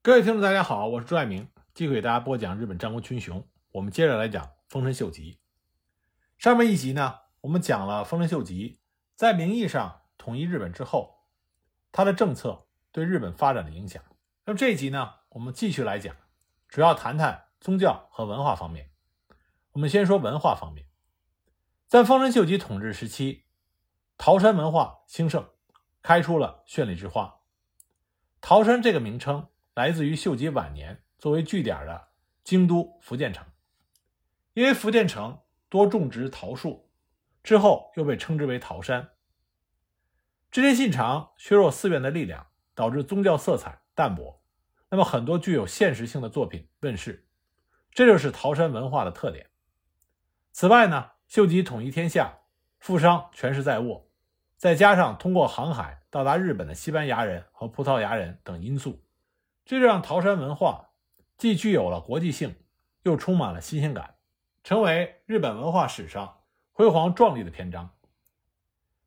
各位听众，大家好，我是朱爱明，继续给大家播讲日本战国群雄。我们接着来讲丰臣秀吉。上面一集呢，我们讲了丰臣秀吉在名义上统一日本之后，他的政策对日本发展的影响。那么这一集呢，我们继续来讲，主要谈谈宗教和文化方面。我们先说文化方面，在丰臣秀吉统治时期，桃山文化兴盛，开出了绚丽之花。桃山这个名称。来自于秀吉晚年作为据点的京都福建城，因为福建城多种植桃树，之后又被称之为桃山。织田信长削弱寺院的力量，导致宗教色彩淡薄，那么很多具有现实性的作品问世，这就是桃山文化的特点。此外呢，秀吉统一天下，富商权势在握，再加上通过航海到达日本的西班牙人和葡萄牙人等因素。这让桃山文化既具有了国际性，又充满了新鲜感，成为日本文化史上辉煌壮丽的篇章。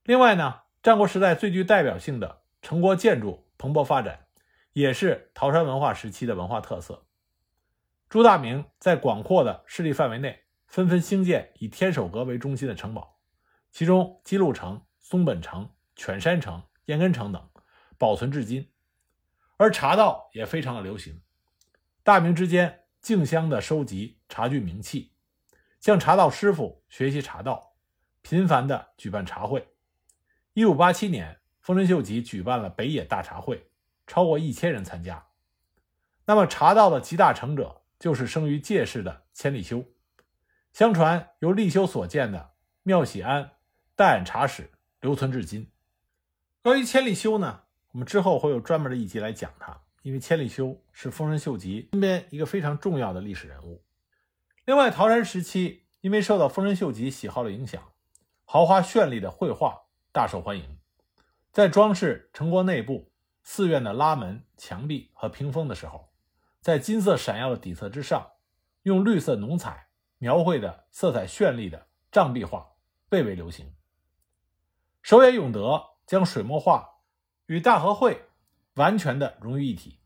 另外呢，战国时代最具代表性的城国建筑蓬勃发展，也是桃山文化时期的文化特色。朱大明在广阔的势力范围内，纷纷兴建以天守阁为中心的城堡，其中姬路城、松本城、犬山城、燕根城等保存至今。而茶道也非常的流行，大明之间竞相的收集茶具名器，向茶道师傅学习茶道，频繁的举办茶会。一五八七年，丰臣秀吉举办了北野大茶会，超过一千人参加。那么茶道的集大成者就是生于介氏的千利休，相传由利休所建的妙喜庵淡茶室留存至今。关于千利休呢？我们之后会有专门的一集来讲他，因为千利休是丰臣秀吉身边一个非常重要的历史人物。另外，桃山时期因为受到丰臣秀吉喜好的影响，豪华绚丽的绘画大受欢迎。在装饰城郭内部、寺院的拉门、墙壁和屏风的时候，在金色闪耀的底色之上，用绿色浓彩描绘的色彩绚丽的障壁画蔚为流行。手野永德将水墨画。与大和绘完全的融于一体，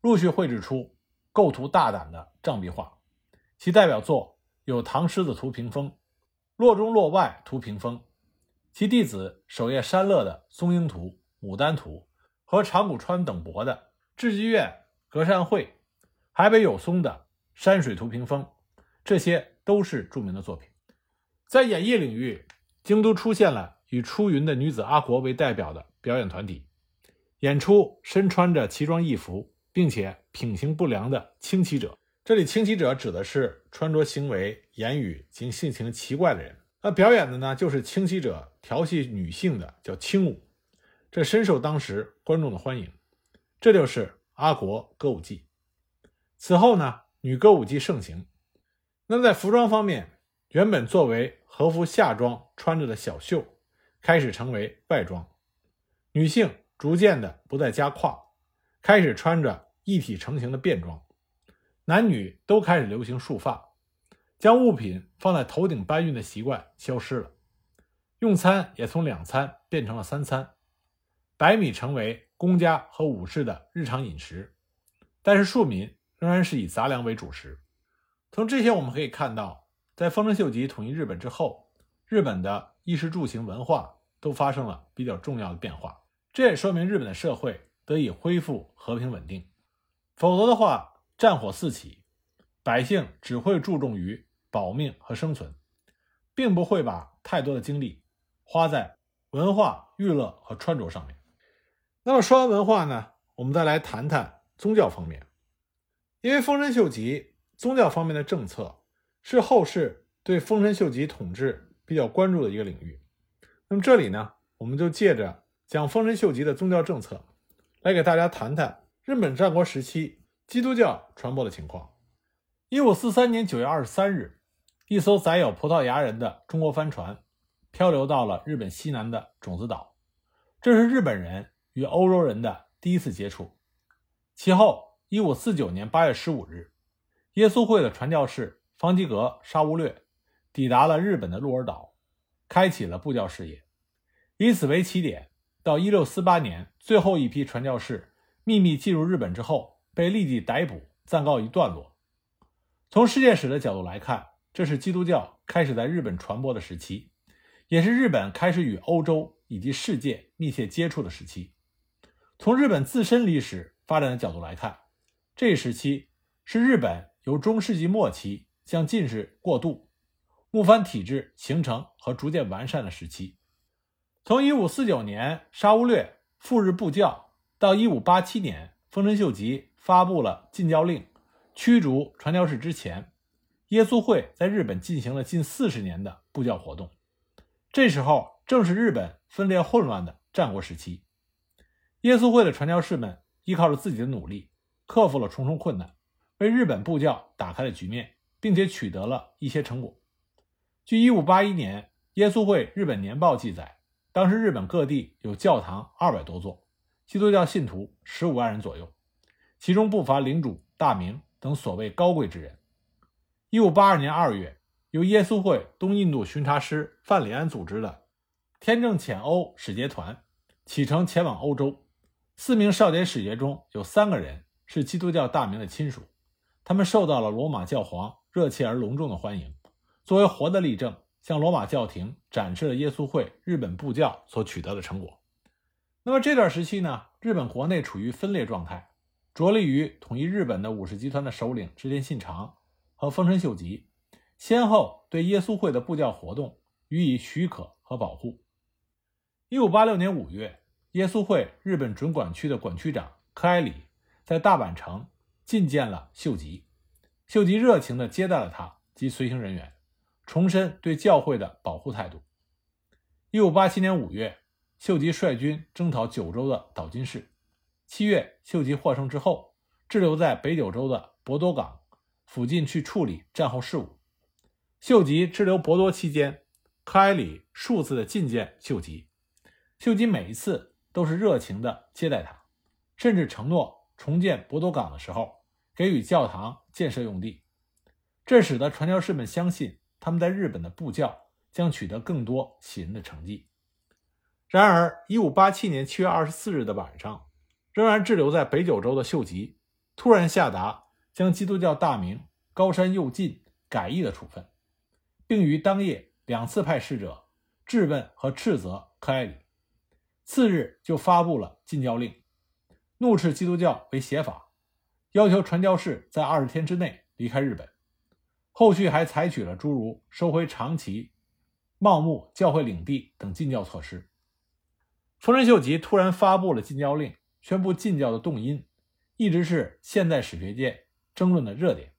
陆续绘制出构图大胆的障壁画。其代表作有《唐狮子图屏风》《洛中洛外图屏风》，其弟子守夜山乐的《松鹰图》《牡丹图》和长谷川等博的《智积院格善会》，海北有松的《山水图屏风》，这些都是著名的作品。在演艺领域，京都出现了以出云的女子阿国为代表的表演团体。演出身穿着奇装异服，并且品行不良的轻骑者。这里轻骑者指的是穿着、行为、言语及性情奇怪的人。那表演的呢，就是轻骑者调戏女性的，叫轻舞。这深受当时观众的欢迎。这就是阿国歌舞伎。此后呢，女歌舞伎盛行。那么在服装方面，原本作为和服下装穿着的小袖，开始成为外装。女性。逐渐的不再加胯，开始穿着一体成型的便装，男女都开始流行束发，将物品放在头顶搬运的习惯消失了，用餐也从两餐变成了三餐，白米成为公家和武士的日常饮食，但是庶民仍然是以杂粮为主食。从这些我们可以看到，在丰臣秀吉统一日本之后，日本的衣食住行文化都发生了比较重要的变化。这也说明日本的社会得以恢复和平稳定，否则的话，战火四起，百姓只会注重于保命和生存，并不会把太多的精力花在文化娱乐和穿着上面。那么说完文化呢，我们再来谈谈宗教方面，因为丰臣秀吉宗教方面的政策是后世对丰臣秀吉统治比较关注的一个领域。那么这里呢，我们就借着。讲丰臣秀吉的宗教政策，来给大家谈谈日本战国时期基督教传播的情况。一五四三年九月二十三日，一艘载有葡萄牙人的中国帆船漂流到了日本西南的种子岛，这是日本人与欧洲人的第一次接触。其后，一五四九年八月十五日，耶稣会的传教士方济格沙乌略抵达了日本的鹿儿岛，开启了布教事业，以此为起点。到一六四八年，最后一批传教士秘密进入日本之后，被立即逮捕，暂告一段落。从世界史的角度来看，这是基督教开始在日本传播的时期，也是日本开始与欧洲以及世界密切接触的时期。从日本自身历史发展的角度来看，这一时期是日本由中世纪末期向近世过渡、幕藩体制形成和逐渐完善的时期。从1549年沙乌略赴日布教到1587年丰臣秀吉发布了禁教令，驱逐传教士之前，耶稣会在日本进行了近四十年的布教活动。这时候正是日本分裂混乱的战国时期。耶稣会的传教士们依靠着自己的努力，克服了重重困难，为日本布教打开了局面，并且取得了一些成果。据1581年《耶稣会日本年报》记载，当时日本各地有教堂二百多座，基督教信徒十五万人左右，其中不乏领主大明等所谓高贵之人。1582年2月，由耶稣会东印度巡查师范里安组织的天正遣欧使节团启程前往欧洲。四名少年使节中有三个人是基督教大明的亲属，他们受到了罗马教皇热切而隆重的欢迎，作为活的例证，向罗马教廷展示了耶稣会日本布教所取得的成果。那么这段时期呢，日本国内处于分裂状态，着力于统一日本的武士集团的首领织田信长和丰臣秀吉，先后对耶稣会的布教活动予以许可和保护。一五八六年五月。耶稣会日本准管区的管区长柯埃里在大阪城觐见了秀吉，秀吉热情地接待了他及随行人员，重申对教会的保护态度。一五八七年五月，秀吉率军征讨九州的岛津氏。七月，秀吉获胜之后，滞留在北九州的博多港附近去处理战后事务。秀吉滞留博多期间，克埃里数次的觐见秀吉，秀吉每一次。都是热情的接待他，甚至承诺重建博多港的时候给予教堂建设用地，这使得传教士们相信他们在日本的布教将取得更多喜人的成绩。然而，1587年7月24日的晚上，仍然滞留在北九州的秀吉突然下达将基督教大名高山右近改易的处分，并于当夜两次派使者质问和斥责柯埃里。次日就发布了禁教令，怒斥基督教为邪法，要求传教士在二十天之内离开日本。后续还采取了诸如收回长崎、茂木教会领地等禁教措施。丰臣秀吉突然发布了禁教令，宣布禁教的动因，一直是现代史学界争论的热点。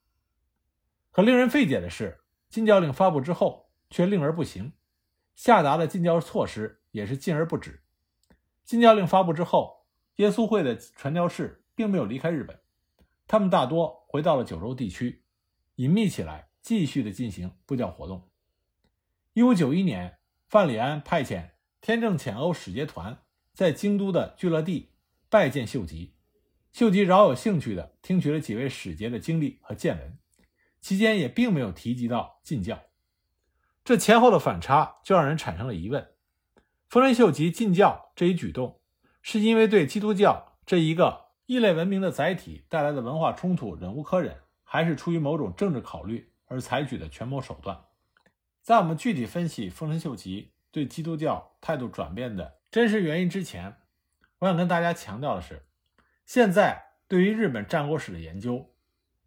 可令人费解的是，禁教令发布之后却令而不行，下达的禁教措施也是禁而不止。禁教令发布之后，耶稣会的传教士并没有离开日本，他们大多回到了九州地区，隐秘起来，继续的进行布教活动。一五九一年，范里安派遣天正遣欧使节团在京都的聚乐地拜见秀吉，秀吉饶有兴趣地听取了几位使节的经历和见闻，期间也并没有提及到禁教。这前后的反差就让人产生了疑问。丰臣秀吉禁教这一举动，是因为对基督教这一个异类文明的载体带来的文化冲突忍无可忍，还是出于某种政治考虑而采取的权谋手段？在我们具体分析丰臣秀吉对基督教态度转变的真实原因之前，我想跟大家强调的是，现在对于日本战国史的研究，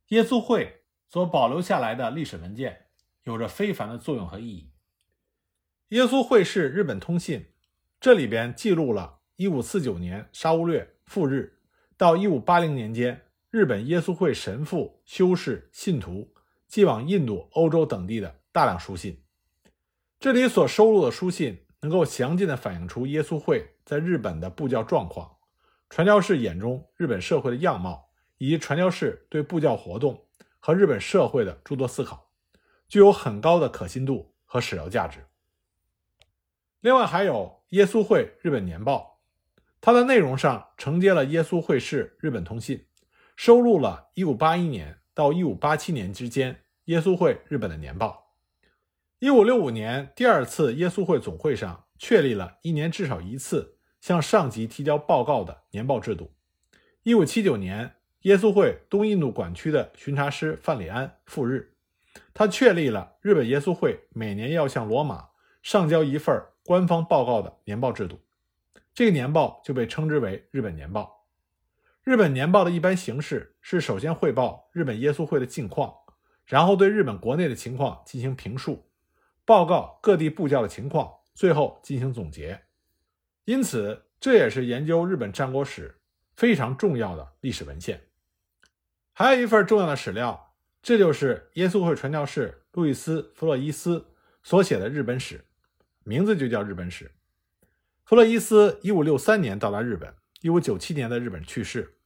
耶稣会所保留下来的历史文件有着非凡的作用和意义。耶稣会是日本通信。这里边记录了1549年沙乌略赴日到1580年间，日本耶稣会神父、修士、信徒寄往印度、欧洲等地的大量书信。这里所收录的书信能够详尽地反映出耶稣会在日本的布教状况、传教士眼中日本社会的样貌，以及传教士对布教活动和日本社会的诸多思考，具有很高的可信度和史料价值。另外还有。耶稣会日本年报，它的内容上承接了耶稣会士日本通信，收录了1581年到1587年之间耶稣会日本的年报。1565年第二次耶稣会总会上确立了一年至少一次向上级提交报告的年报制度。1579年，耶稣会东印度管区的巡查师范里安赴日，他确立了日本耶稣会每年要向罗马上交一份官方报告的年报制度。这个年报就被称之为日本年报。日本年报的一般形式是首先汇报日本耶稣会的近况，然后对日本国内的情况进行评述，报告各地布教的情况，最后进行总结。因此，这也是研究日本战国史非常重要的历史文献。还有一份重要的史料，这就是耶稣会传教士路易斯·弗洛伊斯所写的日本史，名字就叫《日本史》。弗洛伊斯一五六三年到达日本，一五九七年在日本去世。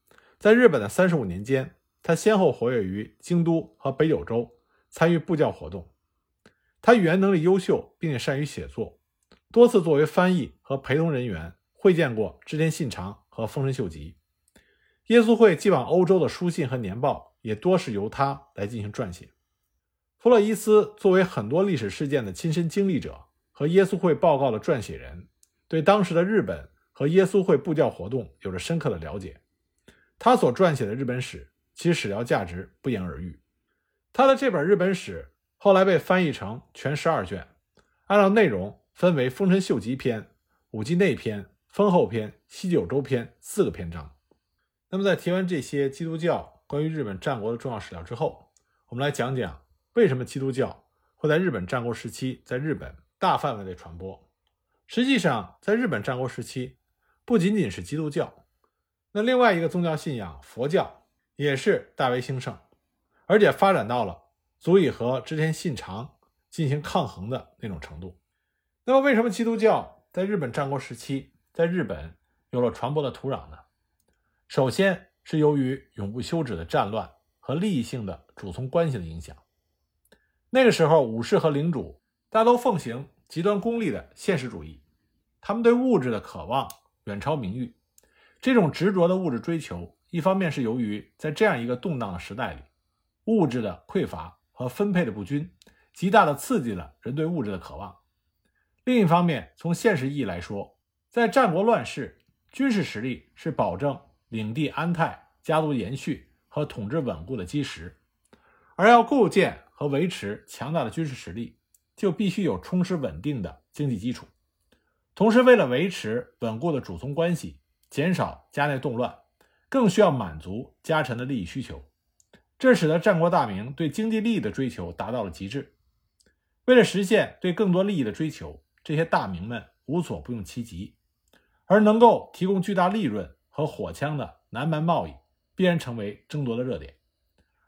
在日本的三十五年间，他先后活跃于京都和北九州，参与布教活动。他语言能力优秀，并且善于写作，多次作为翻译和陪同人员会见过织田信长和丰臣秀吉。耶稣会寄往欧洲的书信和年报也多是由他来进行撰写。弗洛伊斯作为很多历史事件的亲身经历者和耶稣会报告的撰写人。对当时的日本和耶稣会布教活动有着深刻的了解，他所撰写的日本史其史料价值不言而喻。他的这本日本史后来被翻译成全十二卷，按照内容分为丰臣秀吉篇、武吉内篇、丰后篇、西九州篇四个篇章。那么，在提完这些基督教关于日本战国的重要史料之后，我们来讲讲为什么基督教会在日本战国时期在日本大范围的传播。实际上，在日本战国时期，不仅仅是基督教，那另外一个宗教信仰佛教也是大为兴盛，而且发展到了足以和织田信长进行抗衡的那种程度。那么，为什么基督教在日本战国时期在日本有了传播的土壤呢？首先是由于永不休止的战乱和利益性的主从关系的影响。那个时候，武士和领主大都奉行极端功利的现实主义。他们对物质的渴望远超名誉，这种执着的物质追求，一方面是由于在这样一个动荡的时代里，物质的匮乏和分配的不均，极大的刺激了人对物质的渴望；另一方面，从现实意义来说，在战国乱世，军事实力是保证领地安泰、家族延续和统治稳固的基石，而要构建和维持强大的军事实力，就必须有充实稳定的经济基础。同时，为了维持稳固的主从关系，减少家内动乱，更需要满足家臣的利益需求。这使得战国大名对经济利益的追求达到了极致。为了实现对更多利益的追求，这些大名们无所不用其极。而能够提供巨大利润和火枪的南蛮贸易，必然成为争夺的热点。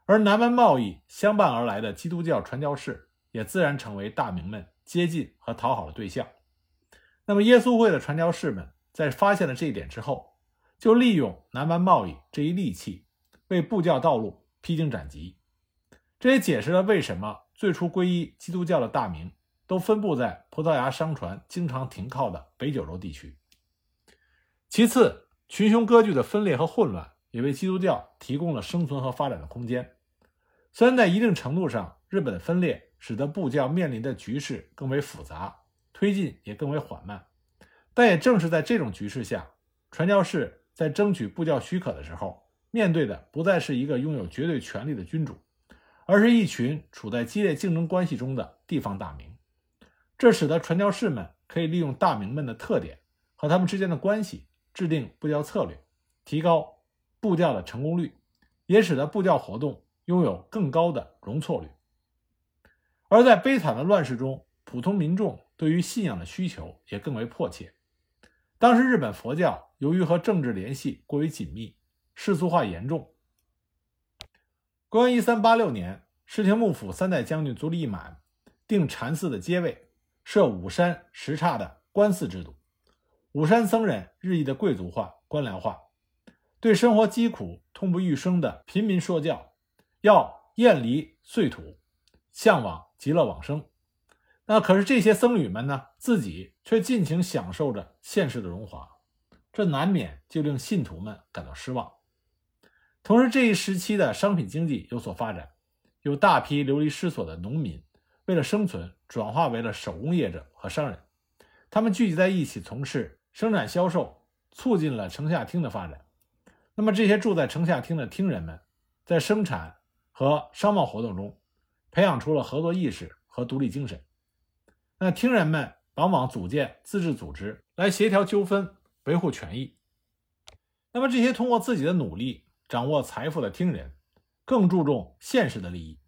而南蛮贸易相伴而来的基督教传教士，也自然成为大名们接近和讨好的对象。那么，耶稣会的传教士们在发现了这一点之后，就利用南蛮贸易这一利器，为布教道路披荆斩棘。这也解释了为什么最初皈依基督教的大名都分布在葡萄牙商船经常停靠的北九州地区。其次，群雄割据的分裂和混乱，也为基督教提供了生存和发展的空间。虽然在一定程度上，日本的分裂使得布教面临的局势更为复杂。推进也更为缓慢，但也正是在这种局势下，传教士在争取布教许可的时候，面对的不再是一个拥有绝对权力的君主，而是一群处在激烈竞争关系中的地方大名。这使得传教士们可以利用大名们的特点和他们之间的关系，制定布教策略，提高布教的成功率，也使得布教活动拥有更高的容错率。而在悲惨的乱世中，普通民众。对于信仰的需求也更为迫切。当时日本佛教由于和政治联系过于紧密，世俗化严重。公元一三八六年，室町幕府三代将军足利义满定禅寺的阶位，设五山十刹的官寺制度。五山僧人日益的贵族化、官僚化，对生活疾苦、痛不欲生的贫民说教，要厌离碎土，向往极乐往生。那可是这些僧侣们呢，自己却尽情享受着现世的荣华，这难免就令信徒们感到失望。同时，这一时期的商品经济有所发展，有大批流离失所的农民为了生存，转化为了手工业者和商人，他们聚集在一起从事生产销售，促进了城下町的发展。那么这些住在城下町的町人们，在生产和商贸活动中，培养出了合作意识和独立精神。那听人们往往组建自治组织来协调纠纷、维护权益。那么这些通过自己的努力掌握财富的听人，更注重现实的利益，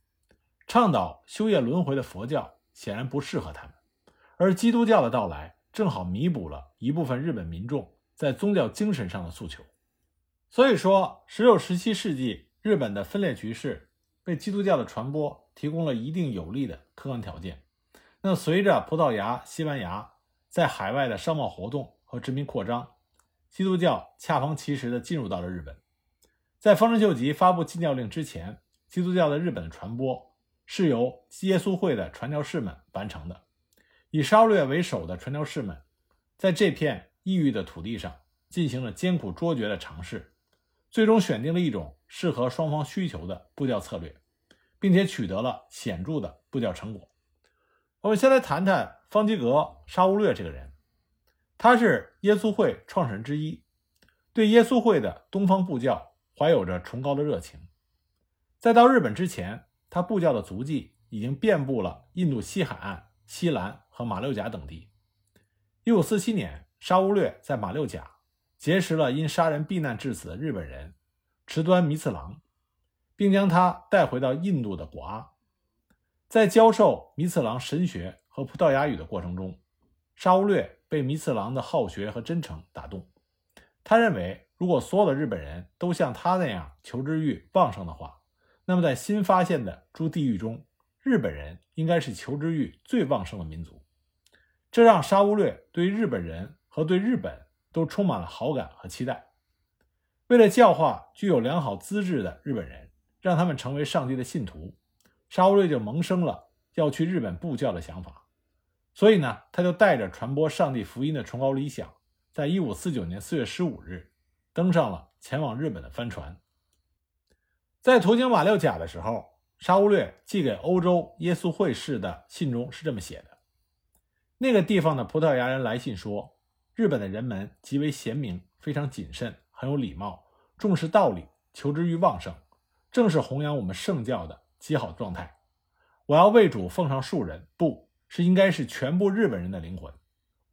倡导修业轮回的佛教显然不适合他们，而基督教的到来正好弥补了一部分日本民众在宗教精神上的诉求。所以说，十六、十七世纪日本的分裂局势为基督教的传播提供了一定有利的客观条件。那随着葡萄牙、西班牙在海外的商贸活动和殖民扩张，基督教恰逢其时地进入到了日本。在丰臣秀吉发布禁教令之前，基督教在日本的传播是由耶稣会的传教士们完成的。以沙略为首的传教士们，在这片异域的土地上进行了艰苦卓绝的尝试，最终选定了一种适合双方需求的布教策略，并且取得了显著的布教成果。我们先来谈谈方济格沙乌略这个人。他是耶稣会创始人之一，对耶稣会的东方布教怀有着崇高的热情。在到日本之前，他布教的足迹已经遍布了印度西海岸、西兰和马六甲等地。1547年，沙乌略在马六甲结识了因杀人避难致死的日本人池端弥次郎，并将他带回到印度的果阿。在教授弥次郎神学和葡萄牙语的过程中，沙乌略。被弥次郎的好学和真诚打动，他认为，如果所有的日本人都像他那样求知欲旺盛的话，那么在新发现的诸地域中，日本人应该是求知欲最旺盛的民族。这让沙乌略对日本人和对日本都充满了好感和期待。为了教化具有良好资质的日本人，让他们成为上帝的信徒，沙乌略就萌生了要去日本布教的想法。所以呢，他就带着传播上帝福音的崇高理想，在一五四九年四月十五日，登上了前往日本的帆船。在途经马六甲的时候，沙乌略寄给欧洲耶稣会士的信中是这么写的：那个地方的葡萄牙人来信说，日本的人们极为贤明，非常谨慎，很有礼貌，重视道理，求知欲旺盛，正是弘扬我们圣教的极好状态。我要为主奉上数人，不。是应该是全部日本人的灵魂，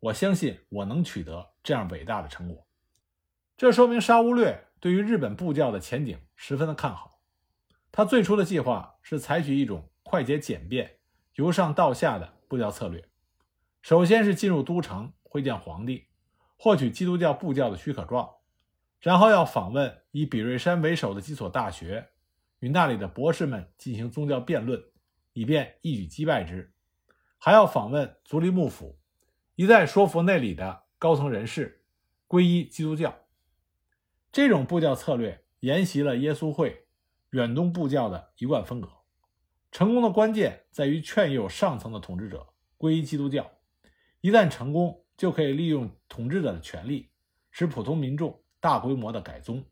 我相信我能取得这样伟大的成果。这说明沙乌略对于日本布教的前景十分的看好。他最初的计划是采取一种快捷简便、由上到下的布教策略。首先是进入都城会见皇帝，获取基督教布教的许可状，然后要访问以比瑞山为首的几所大学，与那里的博士们进行宗教辩论，以便一举击败之。还要访问足利幕府，一再说服那里的高层人士皈依基督教。这种布教策略沿袭了耶稣会远东布教的一贯风格。成功的关键在于劝诱上层的统治者皈依基督教。一旦成功，就可以利用统治者的权力，使普通民众大规模的改宗，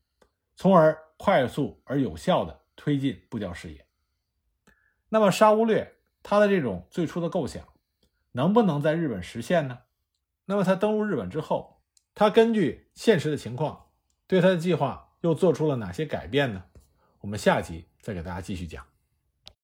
从而快速而有效地推进步调事业。那么沙乌略。他的这种最初的构想，能不能在日本实现呢？那么他登陆日本之后，他根据现实的情况，对他的计划又做出了哪些改变呢？我们下集再给大家继续讲。